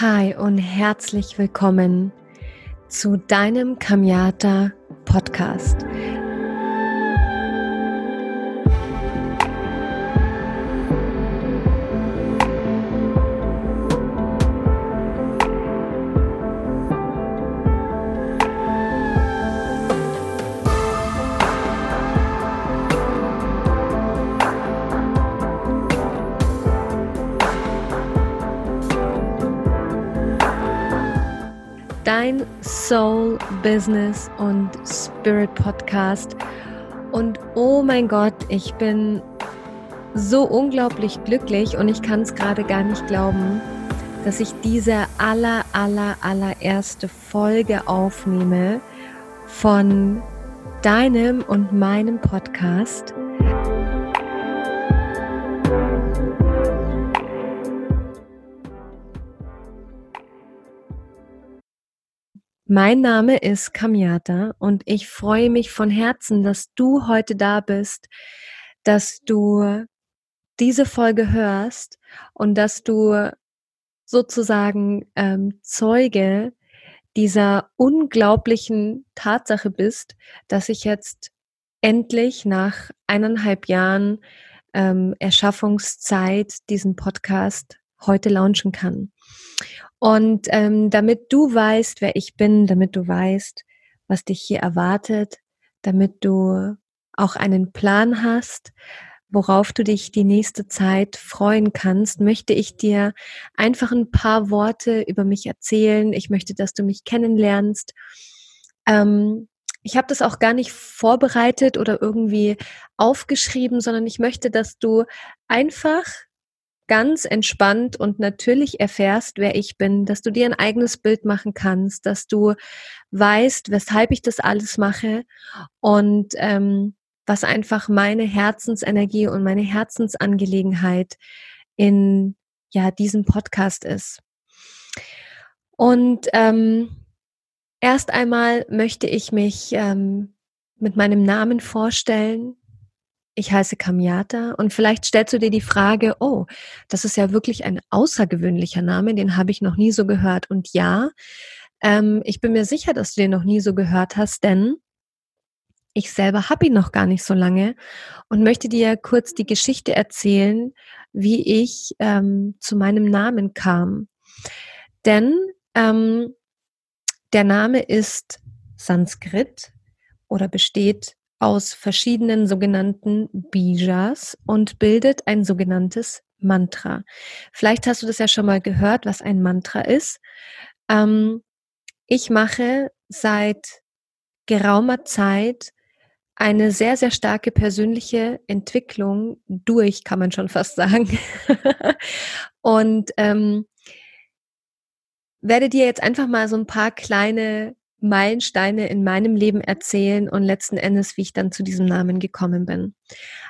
Hi und herzlich willkommen zu deinem Kamiata Podcast. Dein Soul Business und Spirit Podcast. Und oh mein Gott, ich bin so unglaublich glücklich und ich kann es gerade gar nicht glauben, dass ich diese aller, aller, allererste Folge aufnehme von deinem und meinem Podcast. Mein Name ist Kamiata und ich freue mich von Herzen, dass du heute da bist, dass du diese Folge hörst und dass du sozusagen ähm, Zeuge dieser unglaublichen Tatsache bist, dass ich jetzt endlich nach eineinhalb Jahren ähm, Erschaffungszeit diesen Podcast heute launchen kann. Und ähm, damit du weißt, wer ich bin, damit du weißt, was dich hier erwartet, damit du auch einen Plan hast, worauf du dich die nächste Zeit freuen kannst, möchte ich dir einfach ein paar Worte über mich erzählen. Ich möchte, dass du mich kennenlernst. Ähm, ich habe das auch gar nicht vorbereitet oder irgendwie aufgeschrieben, sondern ich möchte, dass du einfach ganz entspannt und natürlich erfährst, wer ich bin, dass du dir ein eigenes Bild machen kannst, dass du weißt, weshalb ich das alles mache und ähm, was einfach meine Herzensenergie und meine Herzensangelegenheit in ja diesem Podcast ist. Und ähm, erst einmal möchte ich mich ähm, mit meinem Namen vorstellen. Ich heiße Kamiata und vielleicht stellst du dir die Frage, oh, das ist ja wirklich ein außergewöhnlicher Name, den habe ich noch nie so gehört. Und ja, ähm, ich bin mir sicher, dass du den noch nie so gehört hast, denn ich selber habe ihn noch gar nicht so lange und möchte dir kurz die Geschichte erzählen, wie ich ähm, zu meinem Namen kam. Denn ähm, der Name ist Sanskrit oder besteht aus verschiedenen sogenannten Bijas und bildet ein sogenanntes Mantra. Vielleicht hast du das ja schon mal gehört, was ein Mantra ist. Ähm, ich mache seit geraumer Zeit eine sehr, sehr starke persönliche Entwicklung durch, kann man schon fast sagen. und ähm, werde dir jetzt einfach mal so ein paar kleine Meilensteine in meinem Leben erzählen und letzten Endes, wie ich dann zu diesem Namen gekommen bin.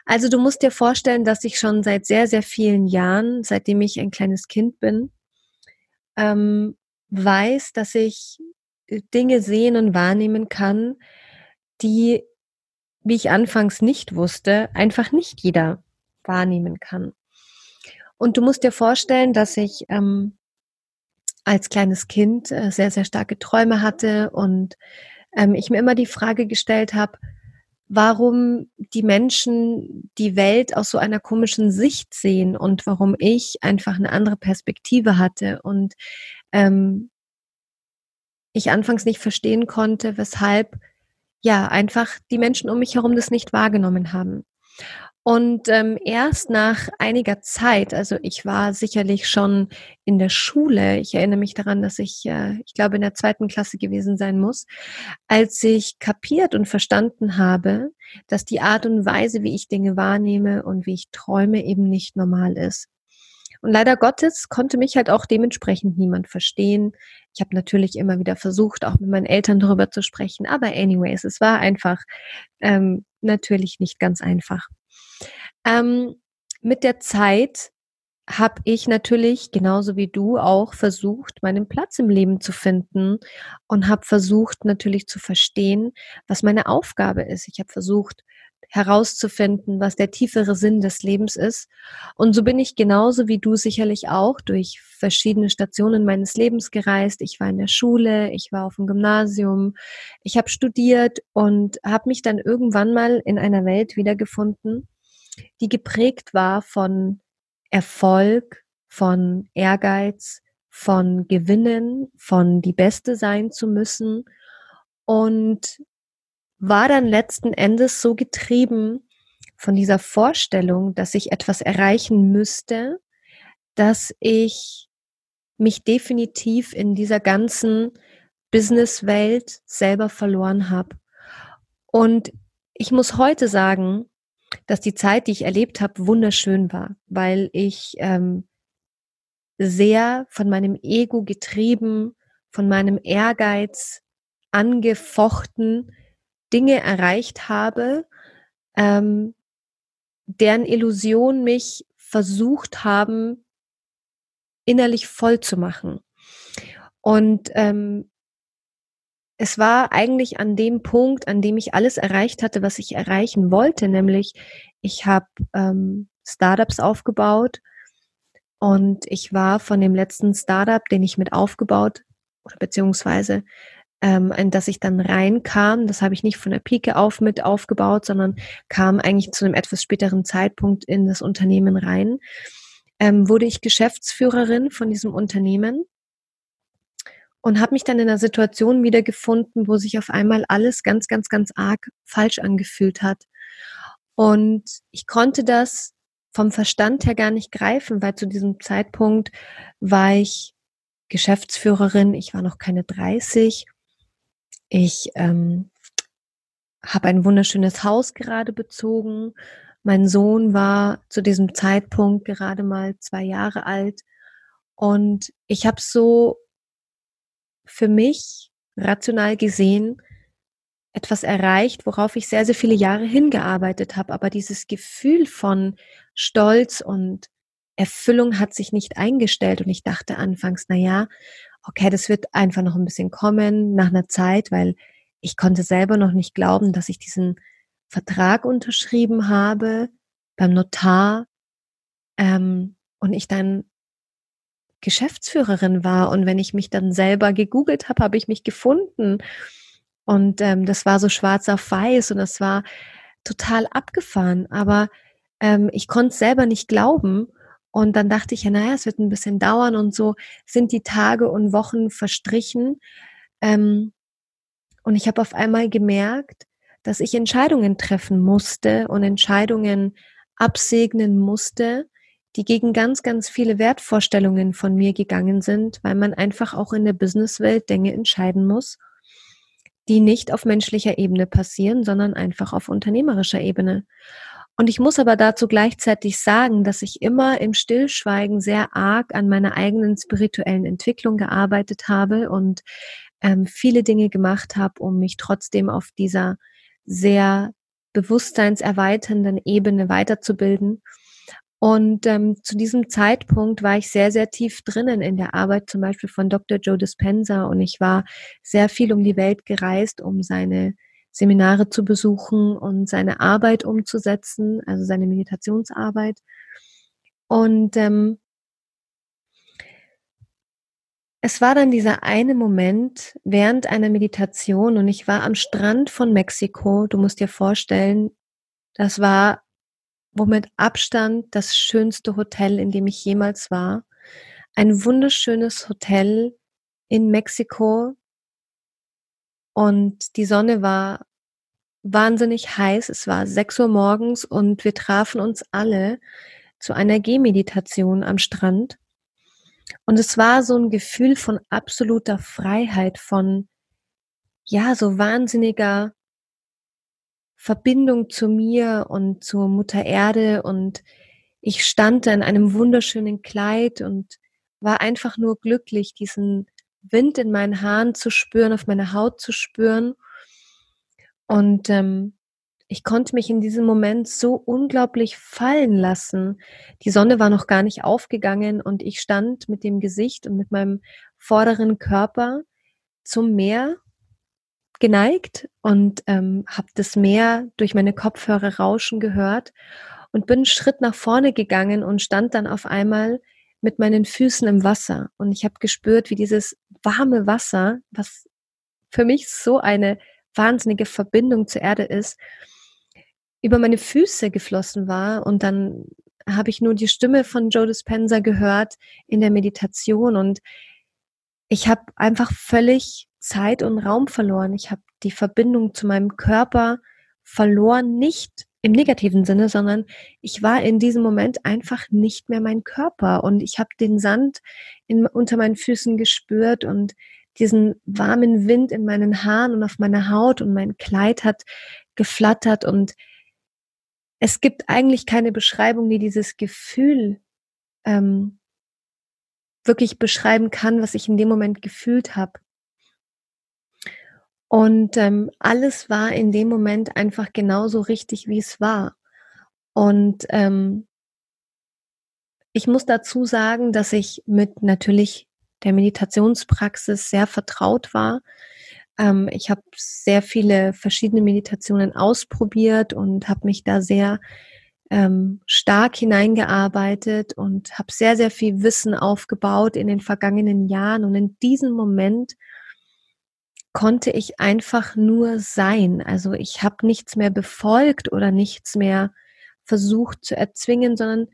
Also du musst dir vorstellen, dass ich schon seit sehr, sehr vielen Jahren, seitdem ich ein kleines Kind bin, ähm, weiß, dass ich äh, Dinge sehen und wahrnehmen kann, die, wie ich anfangs nicht wusste, einfach nicht jeder wahrnehmen kann. Und du musst dir vorstellen, dass ich ähm, als kleines Kind äh, sehr, sehr starke Träume hatte und ähm, ich mir immer die Frage gestellt habe, warum die Menschen die Welt aus so einer komischen Sicht sehen und warum ich einfach eine andere Perspektive hatte und ähm, ich anfangs nicht verstehen konnte, weshalb ja einfach die Menschen um mich herum das nicht wahrgenommen haben. Und ähm, erst nach einiger Zeit, also ich war sicherlich schon in der Schule, ich erinnere mich daran, dass ich, äh, ich glaube, in der zweiten Klasse gewesen sein muss, als ich kapiert und verstanden habe, dass die Art und Weise, wie ich Dinge wahrnehme und wie ich träume, eben nicht normal ist. Und leider Gottes konnte mich halt auch dementsprechend niemand verstehen. Ich habe natürlich immer wieder versucht, auch mit meinen Eltern darüber zu sprechen, aber anyways, es war einfach ähm, natürlich nicht ganz einfach. Ähm, mit der Zeit habe ich natürlich genauso wie du auch versucht, meinen Platz im Leben zu finden und habe versucht natürlich zu verstehen, was meine Aufgabe ist. Ich habe versucht herauszufinden, was der tiefere Sinn des Lebens ist. Und so bin ich genauso wie du sicherlich auch durch verschiedene Stationen meines Lebens gereist. Ich war in der Schule, ich war auf dem Gymnasium, ich habe studiert und habe mich dann irgendwann mal in einer Welt wiedergefunden, die geprägt war von Erfolg, von Ehrgeiz, von Gewinnen, von die Beste sein zu müssen und war dann letzten Endes so getrieben von dieser Vorstellung, dass ich etwas erreichen müsste, dass ich mich definitiv in dieser ganzen Businesswelt selber verloren habe. Und ich muss heute sagen, dass die Zeit, die ich erlebt habe, wunderschön war, weil ich ähm, sehr von meinem Ego getrieben, von meinem Ehrgeiz angefochten Dinge erreicht habe, ähm, deren Illusion mich versucht haben, innerlich voll zu machen. Und ähm, es war eigentlich an dem Punkt, an dem ich alles erreicht hatte, was ich erreichen wollte, nämlich ich habe ähm, Startups aufgebaut und ich war von dem letzten Startup, den ich mit aufgebaut oder beziehungsweise ähm, in das ich dann reinkam. Das habe ich nicht von der Pike auf mit aufgebaut, sondern kam eigentlich zu einem etwas späteren Zeitpunkt in das Unternehmen rein. Ähm, wurde ich Geschäftsführerin von diesem Unternehmen und habe mich dann in einer Situation wiedergefunden, wo sich auf einmal alles ganz, ganz, ganz arg falsch angefühlt hat. Und ich konnte das vom Verstand her gar nicht greifen, weil zu diesem Zeitpunkt war ich Geschäftsführerin, ich war noch keine 30 ich ähm, habe ein wunderschönes Haus gerade bezogen. Mein Sohn war zu diesem Zeitpunkt gerade mal zwei Jahre alt. Und ich habe so für mich rational gesehen etwas erreicht, worauf ich sehr, sehr viele Jahre hingearbeitet habe. Aber dieses Gefühl von Stolz und Erfüllung hat sich nicht eingestellt. Und ich dachte anfangs, na ja, okay, das wird einfach noch ein bisschen kommen nach einer Zeit, weil ich konnte selber noch nicht glauben, dass ich diesen Vertrag unterschrieben habe beim Notar ähm, und ich dann Geschäftsführerin war. Und wenn ich mich dann selber gegoogelt habe, habe ich mich gefunden. Und ähm, das war so schwarz auf weiß und das war total abgefahren. Aber ähm, ich konnte es selber nicht glauben. Und dann dachte ich ja, naja, es wird ein bisschen dauern und so sind die Tage und Wochen verstrichen. Ähm, und ich habe auf einmal gemerkt, dass ich Entscheidungen treffen musste und Entscheidungen absegnen musste, die gegen ganz, ganz viele Wertvorstellungen von mir gegangen sind, weil man einfach auch in der Businesswelt Dinge entscheiden muss, die nicht auf menschlicher Ebene passieren, sondern einfach auf unternehmerischer Ebene. Und ich muss aber dazu gleichzeitig sagen, dass ich immer im Stillschweigen sehr arg an meiner eigenen spirituellen Entwicklung gearbeitet habe und ähm, viele Dinge gemacht habe, um mich trotzdem auf dieser sehr bewusstseinserweiternden Ebene weiterzubilden. Und ähm, zu diesem Zeitpunkt war ich sehr, sehr tief drinnen in der Arbeit, zum Beispiel von Dr. Joe Dispenza. Und ich war sehr viel um die Welt gereist, um seine Seminare zu besuchen und seine Arbeit umzusetzen, also seine Meditationsarbeit. Und ähm, es war dann dieser eine Moment während einer Meditation und ich war am Strand von Mexiko. Du musst dir vorstellen, das war womit Abstand das schönste Hotel, in dem ich jemals war. Ein wunderschönes Hotel in Mexiko und die Sonne war wahnsinnig heiß. Es war 6 Uhr morgens und wir trafen uns alle zu einer Gehmeditation am Strand. Und es war so ein Gefühl von absoluter Freiheit, von, ja, so wahnsinniger Verbindung zu mir und zur Mutter Erde. Und ich stand in einem wunderschönen Kleid und war einfach nur glücklich, diesen Wind in meinen Haaren zu spüren, auf meiner Haut zu spüren. Und ähm, ich konnte mich in diesem Moment so unglaublich fallen lassen. Die Sonne war noch gar nicht aufgegangen und ich stand mit dem Gesicht und mit meinem vorderen Körper zum Meer geneigt und ähm, habe das Meer durch meine Kopfhörer rauschen gehört und bin einen Schritt nach vorne gegangen und stand dann auf einmal mit meinen Füßen im Wasser. Und ich habe gespürt, wie dieses warme Wasser, was für mich so eine wahnsinnige Verbindung zur Erde ist, über meine Füße geflossen war. Und dann habe ich nur die Stimme von Joe Dispenza gehört in der Meditation und ich habe einfach völlig Zeit und Raum verloren. Ich habe die Verbindung zu meinem Körper verloren, nicht im negativen Sinne, sondern ich war in diesem Moment einfach nicht mehr mein Körper und ich habe den Sand in, unter meinen Füßen gespürt und diesen warmen Wind in meinen Haaren und auf meiner Haut und mein Kleid hat geflattert und es gibt eigentlich keine Beschreibung, die dieses Gefühl ähm, wirklich beschreiben kann, was ich in dem Moment gefühlt habe. Und ähm, alles war in dem Moment einfach genauso richtig, wie es war. Und ähm, ich muss dazu sagen, dass ich mit natürlich der Meditationspraxis sehr vertraut war. Ähm, ich habe sehr viele verschiedene Meditationen ausprobiert und habe mich da sehr ähm, stark hineingearbeitet und habe sehr, sehr viel Wissen aufgebaut in den vergangenen Jahren. Und in diesem Moment konnte ich einfach nur sein. Also ich habe nichts mehr befolgt oder nichts mehr versucht zu erzwingen, sondern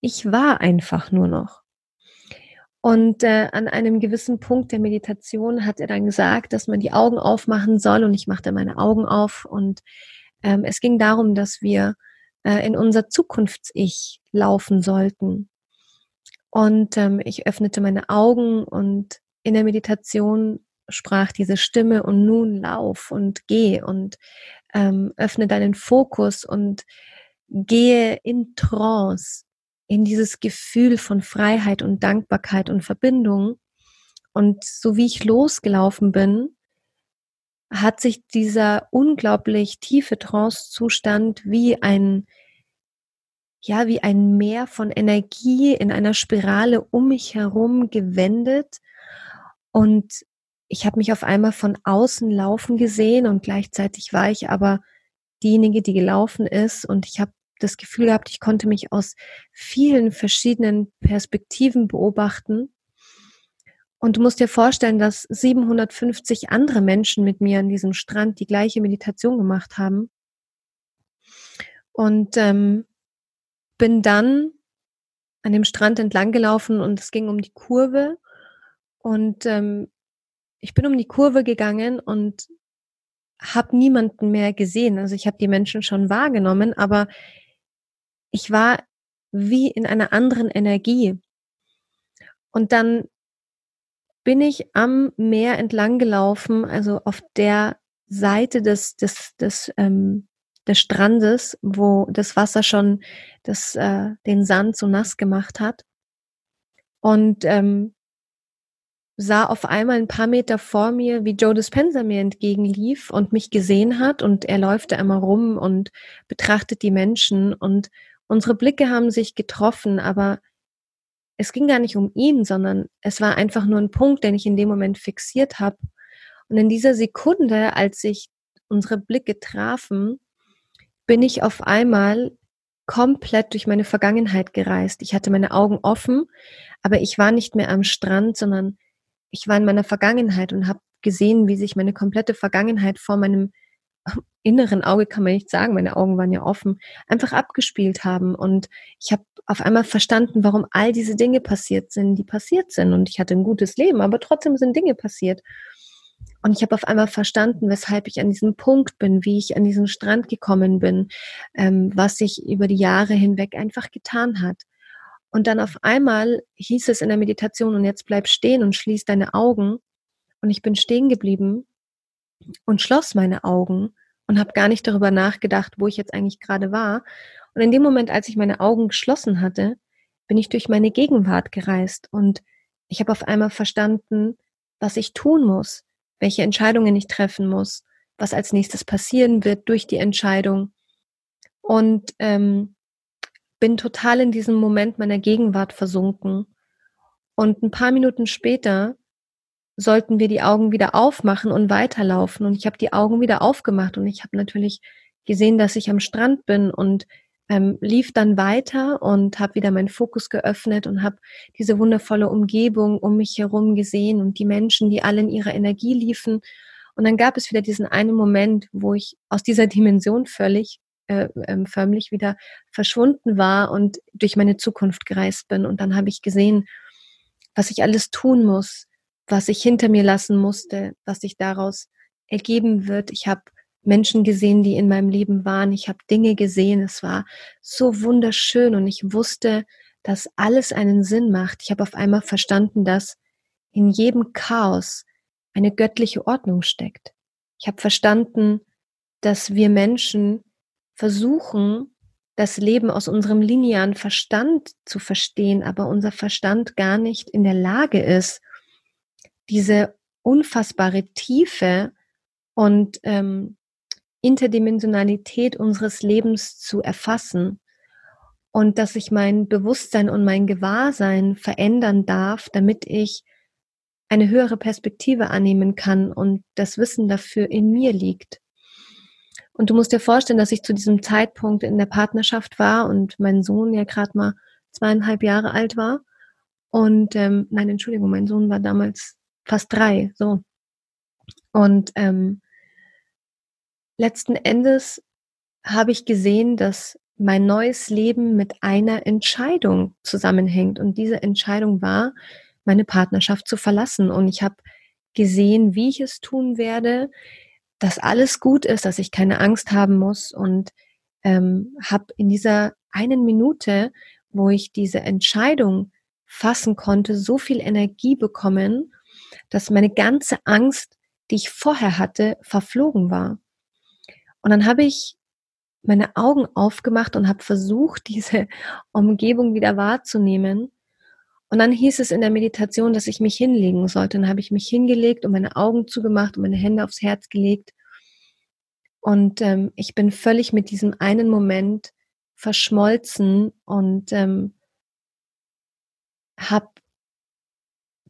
ich war einfach nur noch. Und äh, an einem gewissen Punkt der Meditation hat er dann gesagt, dass man die Augen aufmachen soll. Und ich machte meine Augen auf. Und ähm, es ging darum, dass wir äh, in unser Zukunfts-Ich laufen sollten. Und ähm, ich öffnete meine Augen und in der Meditation sprach diese Stimme und nun lauf und geh und ähm, öffne deinen Fokus und gehe in Trance, in dieses Gefühl von Freiheit und Dankbarkeit und Verbindung. Und so wie ich losgelaufen bin, hat sich dieser unglaublich tiefe Trance-Zustand wie ein, ja, wie ein Meer von Energie in einer Spirale um mich herum gewendet und ich habe mich auf einmal von außen laufen gesehen und gleichzeitig war ich aber diejenige, die gelaufen ist und ich habe das Gefühl gehabt, ich konnte mich aus vielen verschiedenen Perspektiven beobachten. Und du musst dir vorstellen, dass 750 andere Menschen mit mir an diesem Strand die gleiche Meditation gemacht haben. Und ähm, bin dann an dem Strand entlang gelaufen und es ging um die Kurve. Und ähm, ich bin um die Kurve gegangen und habe niemanden mehr gesehen. Also ich habe die Menschen schon wahrgenommen, aber ich war wie in einer anderen Energie. Und dann bin ich am Meer entlang gelaufen, also auf der Seite des, des, des, ähm, des Strandes, wo das Wasser schon das, äh, den Sand so nass gemacht hat. Und ähm, sah auf einmal ein paar Meter vor mir, wie Joe Dispenza mir entgegenlief und mich gesehen hat und er läuft da immer rum und betrachtet die Menschen und unsere Blicke haben sich getroffen, aber es ging gar nicht um ihn, sondern es war einfach nur ein Punkt, den ich in dem Moment fixiert habe. Und in dieser Sekunde, als sich unsere Blicke trafen, bin ich auf einmal komplett durch meine Vergangenheit gereist. Ich hatte meine Augen offen, aber ich war nicht mehr am Strand, sondern ich war in meiner Vergangenheit und habe gesehen, wie sich meine komplette Vergangenheit vor meinem inneren Auge, kann man nicht sagen, meine Augen waren ja offen, einfach abgespielt haben. Und ich habe auf einmal verstanden, warum all diese Dinge passiert sind, die passiert sind. Und ich hatte ein gutes Leben, aber trotzdem sind Dinge passiert. Und ich habe auf einmal verstanden, weshalb ich an diesem Punkt bin, wie ich an diesen Strand gekommen bin, ähm, was sich über die Jahre hinweg einfach getan hat. Und dann auf einmal hieß es in der Meditation, und jetzt bleib stehen und schließ deine Augen. Und ich bin stehen geblieben und schloss meine Augen und habe gar nicht darüber nachgedacht, wo ich jetzt eigentlich gerade war. Und in dem Moment, als ich meine Augen geschlossen hatte, bin ich durch meine Gegenwart gereist und ich habe auf einmal verstanden, was ich tun muss, welche Entscheidungen ich treffen muss, was als nächstes passieren wird durch die Entscheidung. Und ähm, bin total in diesem Moment meiner Gegenwart versunken. Und ein paar Minuten später sollten wir die Augen wieder aufmachen und weiterlaufen. Und ich habe die Augen wieder aufgemacht und ich habe natürlich gesehen, dass ich am Strand bin und ähm, lief dann weiter und habe wieder meinen Fokus geöffnet und habe diese wundervolle Umgebung um mich herum gesehen und die Menschen, die alle in ihrer Energie liefen. Und dann gab es wieder diesen einen Moment, wo ich aus dieser Dimension völlig äh, äh, förmlich wieder verschwunden war und durch meine Zukunft gereist bin. Und dann habe ich gesehen, was ich alles tun muss, was ich hinter mir lassen musste, was sich daraus ergeben wird. Ich habe Menschen gesehen, die in meinem Leben waren. Ich habe Dinge gesehen. Es war so wunderschön und ich wusste, dass alles einen Sinn macht. Ich habe auf einmal verstanden, dass in jedem Chaos eine göttliche Ordnung steckt. Ich habe verstanden, dass wir Menschen versuchen, das Leben aus unserem linearen Verstand zu verstehen, aber unser Verstand gar nicht in der Lage ist, diese unfassbare Tiefe und ähm, Interdimensionalität unseres Lebens zu erfassen und dass ich mein Bewusstsein und mein Gewahrsein verändern darf, damit ich eine höhere Perspektive annehmen kann und das Wissen dafür in mir liegt. Und du musst dir vorstellen, dass ich zu diesem Zeitpunkt in der Partnerschaft war und mein Sohn ja gerade mal zweieinhalb Jahre alt war. Und ähm, nein, Entschuldigung, mein Sohn war damals fast drei, so. Und ähm, letzten Endes habe ich gesehen, dass mein neues Leben mit einer Entscheidung zusammenhängt. Und diese Entscheidung war, meine Partnerschaft zu verlassen. Und ich habe gesehen, wie ich es tun werde, dass alles gut ist, dass ich keine Angst haben muss. Und ähm, habe in dieser einen Minute, wo ich diese Entscheidung fassen konnte, so viel Energie bekommen, dass meine ganze Angst, die ich vorher hatte, verflogen war. Und dann habe ich meine Augen aufgemacht und habe versucht, diese Umgebung wieder wahrzunehmen. Und dann hieß es in der Meditation, dass ich mich hinlegen sollte. Dann habe ich mich hingelegt und meine Augen zugemacht und meine Hände aufs Herz gelegt. Und ähm, ich bin völlig mit diesem einen Moment verschmolzen und ähm, habe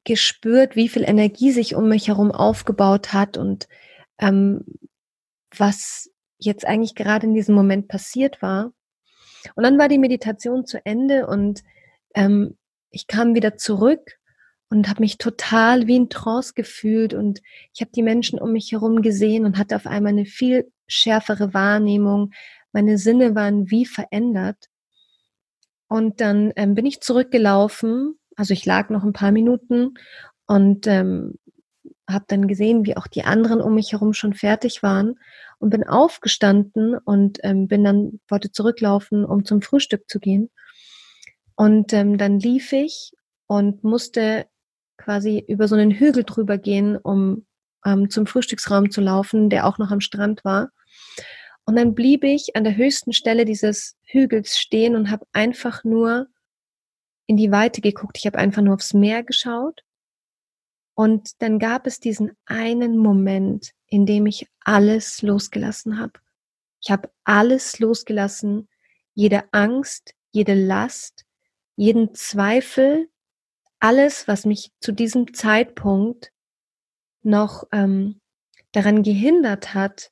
gespürt, wie viel Energie sich um mich herum aufgebaut hat und ähm, was jetzt eigentlich gerade in diesem Moment passiert war. Und dann war die Meditation zu Ende und ähm, ich kam wieder zurück und habe mich total wie in Trance gefühlt und ich habe die Menschen um mich herum gesehen und hatte auf einmal eine viel schärfere Wahrnehmung. Meine Sinne waren wie verändert. Und dann ähm, bin ich zurückgelaufen, also ich lag noch ein paar Minuten und ähm, habe dann gesehen, wie auch die anderen um mich herum schon fertig waren und bin aufgestanden und ähm, bin dann, wollte zurücklaufen, um zum Frühstück zu gehen. Und ähm, dann lief ich und musste quasi über so einen Hügel drüber gehen, um ähm, zum Frühstücksraum zu laufen, der auch noch am Strand war. Und dann blieb ich an der höchsten Stelle dieses Hügels stehen und habe einfach nur in die Weite geguckt. Ich habe einfach nur aufs Meer geschaut und dann gab es diesen einen Moment, in dem ich alles losgelassen habe. Ich habe alles losgelassen, jede Angst, jede Last, jeden Zweifel, alles, was mich zu diesem Zeitpunkt noch ähm, daran gehindert hat,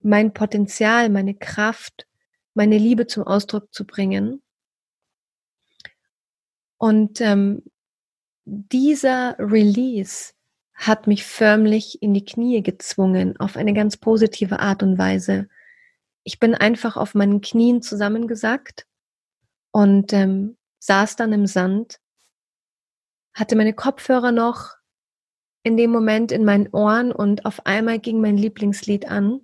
mein Potenzial, meine Kraft, meine Liebe zum Ausdruck zu bringen. Und ähm, dieser Release hat mich förmlich in die Knie gezwungen, auf eine ganz positive Art und Weise. Ich bin einfach auf meinen Knien zusammengesackt und ähm, saß dann im Sand, hatte meine Kopfhörer noch in dem Moment in meinen Ohren und auf einmal ging mein Lieblingslied an.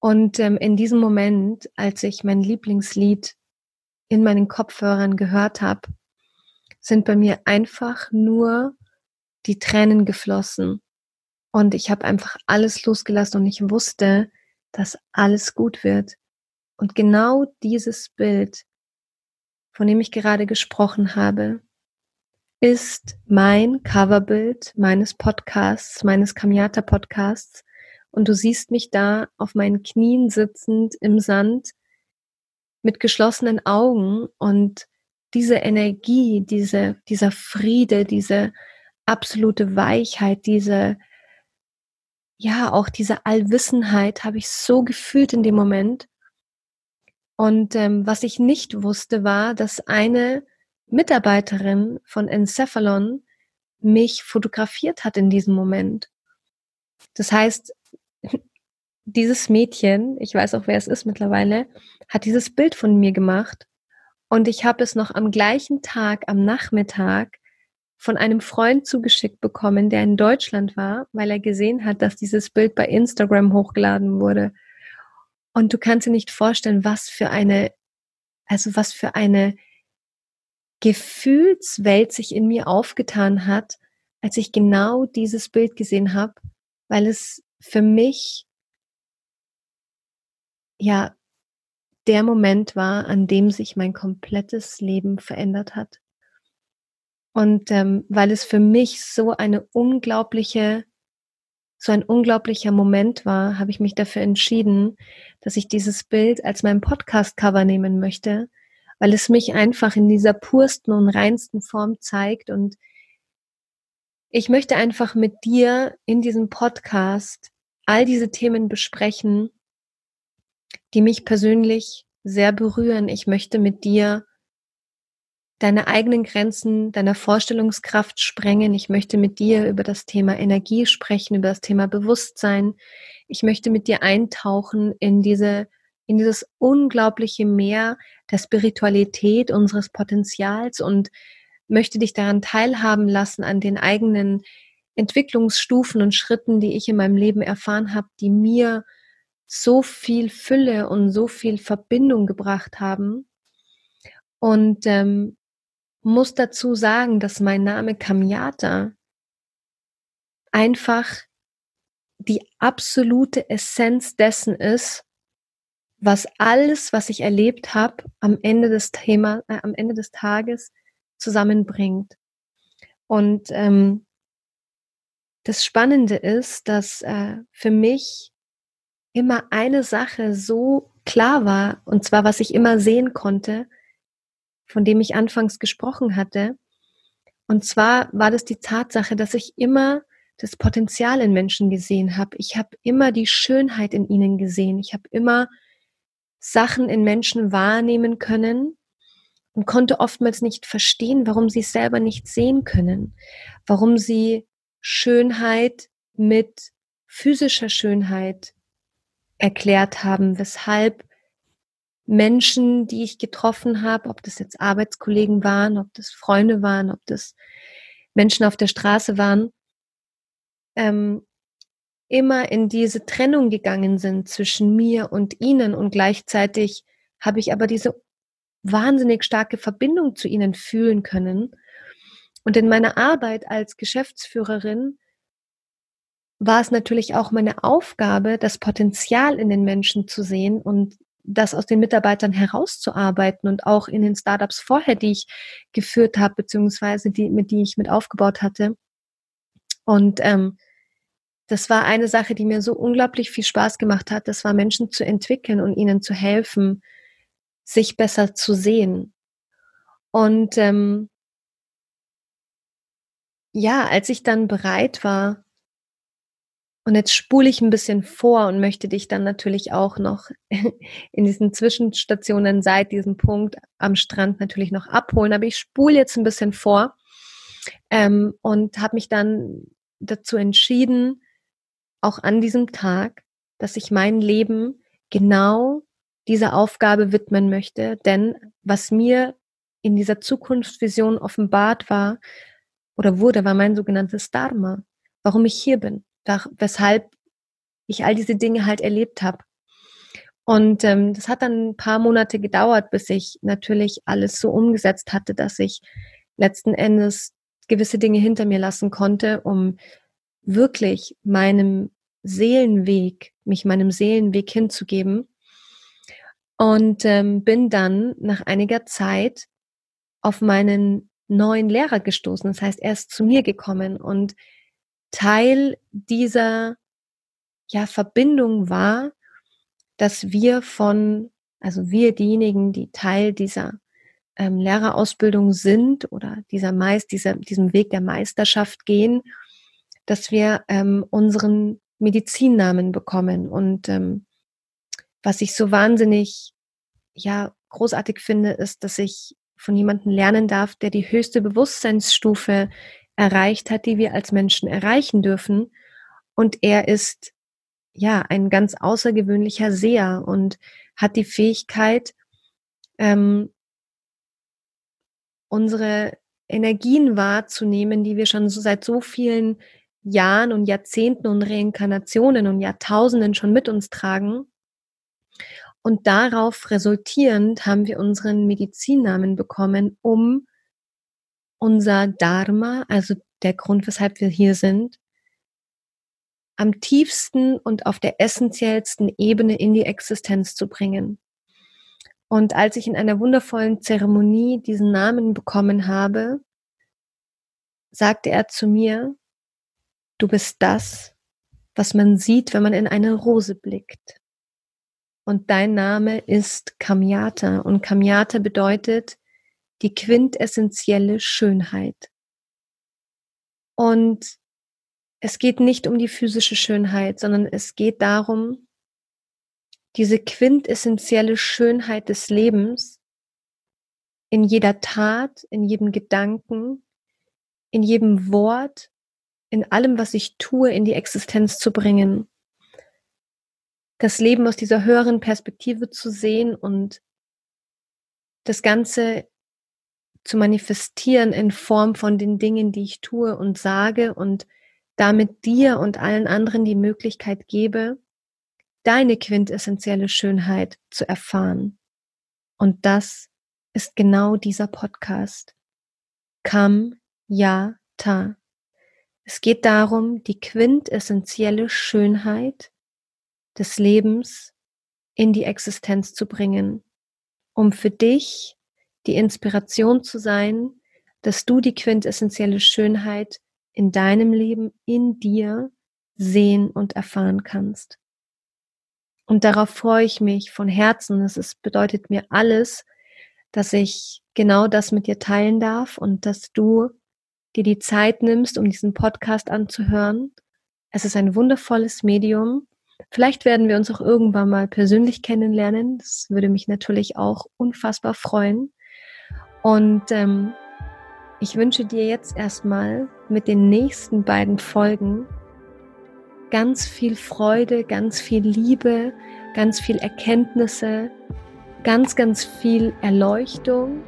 Und ähm, in diesem Moment, als ich mein Lieblingslied in meinen Kopfhörern gehört habe, sind bei mir einfach nur die Tränen geflossen. Und ich habe einfach alles losgelassen und ich wusste, dass alles gut wird. Und genau dieses Bild, von dem ich gerade gesprochen habe, ist mein Coverbild meines Podcasts, meines Kamiata Podcasts. Und du siehst mich da auf meinen Knien sitzend im Sand mit geschlossenen Augen und diese Energie, diese, dieser Friede, diese absolute Weichheit, diese, ja, auch diese Allwissenheit habe ich so gefühlt in dem Moment. Und ähm, was ich nicht wusste, war, dass eine Mitarbeiterin von Encephalon mich fotografiert hat in diesem Moment. Das heißt, dieses Mädchen, ich weiß auch, wer es ist mittlerweile, hat dieses Bild von mir gemacht und ich habe es noch am gleichen Tag, am Nachmittag, von einem Freund zugeschickt bekommen, der in Deutschland war, weil er gesehen hat, dass dieses Bild bei Instagram hochgeladen wurde. Und du kannst dir nicht vorstellen, was für eine, also was für eine Gefühlswelt sich in mir aufgetan hat, als ich genau dieses Bild gesehen habe, weil es für mich ja der Moment war, an dem sich mein komplettes Leben verändert hat. Und ähm, weil es für mich so eine unglaubliche, so ein unglaublicher Moment war, habe ich mich dafür entschieden, dass ich dieses Bild als mein Podcast-Cover nehmen möchte, weil es mich einfach in dieser pursten und reinsten Form zeigt. Und ich möchte einfach mit dir in diesem Podcast all diese Themen besprechen, die mich persönlich sehr berühren. Ich möchte mit dir deine eigenen Grenzen deiner Vorstellungskraft sprengen. Ich möchte mit dir über das Thema Energie sprechen, über das Thema Bewusstsein. Ich möchte mit dir eintauchen in diese in dieses unglaubliche Meer der Spiritualität unseres Potenzials und möchte dich daran teilhaben lassen an den eigenen Entwicklungsstufen und Schritten, die ich in meinem Leben erfahren habe, die mir so viel Fülle und so viel Verbindung gebracht haben. Und ähm, muss dazu sagen, dass mein Name Kamyata einfach die absolute Essenz dessen ist, was alles, was ich erlebt habe, am Ende des Thema, äh, am Ende des Tages zusammenbringt. Und ähm, das Spannende ist, dass äh, für mich immer eine Sache so klar war, und zwar was ich immer sehen konnte, von dem ich anfangs gesprochen hatte. Und zwar war das die Tatsache, dass ich immer das Potenzial in Menschen gesehen habe. Ich habe immer die Schönheit in ihnen gesehen. Ich habe immer Sachen in Menschen wahrnehmen können und konnte oftmals nicht verstehen, warum sie es selber nicht sehen können, warum sie Schönheit mit physischer Schönheit erklärt haben, weshalb Menschen, die ich getroffen habe, ob das jetzt Arbeitskollegen waren, ob das Freunde waren, ob das Menschen auf der Straße waren, ähm, immer in diese Trennung gegangen sind zwischen mir und ihnen und gleichzeitig habe ich aber diese wahnsinnig starke Verbindung zu ihnen fühlen können. Und in meiner Arbeit als Geschäftsführerin war es natürlich auch meine Aufgabe, das Potenzial in den Menschen zu sehen und das aus den Mitarbeitern herauszuarbeiten und auch in den Startups vorher, die ich geführt habe, beziehungsweise die, mit die ich mit aufgebaut hatte. Und ähm, das war eine Sache, die mir so unglaublich viel Spaß gemacht hat. Das war Menschen zu entwickeln und ihnen zu helfen, sich besser zu sehen. Und ähm, ja, als ich dann bereit war, und jetzt spule ich ein bisschen vor und möchte dich dann natürlich auch noch in diesen Zwischenstationen seit diesem Punkt am Strand natürlich noch abholen. Aber ich spule jetzt ein bisschen vor ähm, und habe mich dann dazu entschieden, auch an diesem Tag, dass ich mein Leben genau dieser Aufgabe widmen möchte. Denn was mir in dieser Zukunftsvision offenbart war oder wurde, war mein sogenanntes Dharma, warum ich hier bin weshalb ich all diese Dinge halt erlebt habe. Und ähm, das hat dann ein paar Monate gedauert, bis ich natürlich alles so umgesetzt hatte, dass ich letzten Endes gewisse Dinge hinter mir lassen konnte, um wirklich meinem Seelenweg, mich meinem Seelenweg hinzugeben. Und ähm, bin dann nach einiger Zeit auf meinen neuen Lehrer gestoßen. Das heißt, er ist zu mir gekommen und Teil dieser ja, Verbindung war, dass wir von, also wir diejenigen, die Teil dieser ähm, Lehrerausbildung sind oder dieser Meist, dieser, diesem Weg der Meisterschaft gehen, dass wir ähm, unseren Medizinnamen bekommen. Und ähm, was ich so wahnsinnig, ja, großartig finde, ist, dass ich von jemandem lernen darf, der die höchste Bewusstseinsstufe erreicht hat, die wir als Menschen erreichen dürfen. Und er ist ja ein ganz außergewöhnlicher Seher und hat die Fähigkeit, ähm, unsere Energien wahrzunehmen, die wir schon so seit so vielen Jahren und Jahrzehnten und Reinkarnationen und Jahrtausenden schon mit uns tragen. Und darauf resultierend haben wir unseren Medizinnamen bekommen, um unser Dharma, also der Grund, weshalb wir hier sind, am tiefsten und auf der essentiellsten Ebene in die Existenz zu bringen. Und als ich in einer wundervollen Zeremonie diesen Namen bekommen habe, sagte er zu mir, du bist das, was man sieht, wenn man in eine Rose blickt. Und dein Name ist Kamyata. Und Kamyata bedeutet die quintessentielle Schönheit. Und es geht nicht um die physische Schönheit, sondern es geht darum, diese quintessentielle Schönheit des Lebens in jeder Tat, in jedem Gedanken, in jedem Wort, in allem, was ich tue, in die Existenz zu bringen. Das Leben aus dieser höheren Perspektive zu sehen und das Ganze zu manifestieren in Form von den Dingen, die ich tue und sage und damit dir und allen anderen die Möglichkeit gebe, deine quintessentielle Schönheit zu erfahren. Und das ist genau dieser Podcast. Kam, ja, ta. Es geht darum, die quintessentielle Schönheit des Lebens in die Existenz zu bringen, um für dich die Inspiration zu sein, dass du die quintessentielle Schönheit in deinem Leben, in dir sehen und erfahren kannst. Und darauf freue ich mich von Herzen. Es bedeutet mir alles, dass ich genau das mit dir teilen darf und dass du dir die Zeit nimmst, um diesen Podcast anzuhören. Es ist ein wundervolles Medium. Vielleicht werden wir uns auch irgendwann mal persönlich kennenlernen. Das würde mich natürlich auch unfassbar freuen. Und ähm, ich wünsche dir jetzt erstmal mit den nächsten beiden Folgen ganz viel Freude, ganz viel Liebe, ganz viel Erkenntnisse, ganz, ganz viel Erleuchtung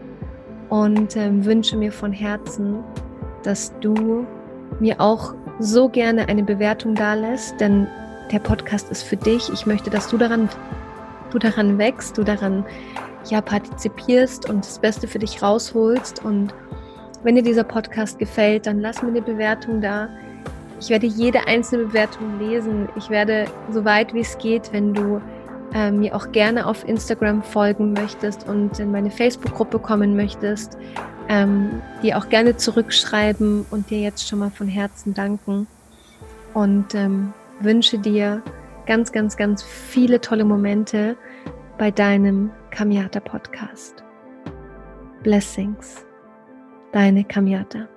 und äh, wünsche mir von Herzen, dass du mir auch so gerne eine Bewertung da lässt, denn der Podcast ist für dich. Ich möchte, dass du daran, du daran wächst, du daran ja partizipierst und das Beste für dich rausholst. Und wenn dir dieser Podcast gefällt, dann lass mir eine Bewertung da. Ich werde jede einzelne Bewertung lesen. Ich werde so weit wie es geht, wenn du äh, mir auch gerne auf Instagram folgen möchtest und in meine Facebook-Gruppe kommen möchtest, ähm, dir auch gerne zurückschreiben und dir jetzt schon mal von Herzen danken und ähm, wünsche dir ganz, ganz, ganz viele tolle Momente bei deinem Kamiata Podcast. Blessings, deine Kamiata.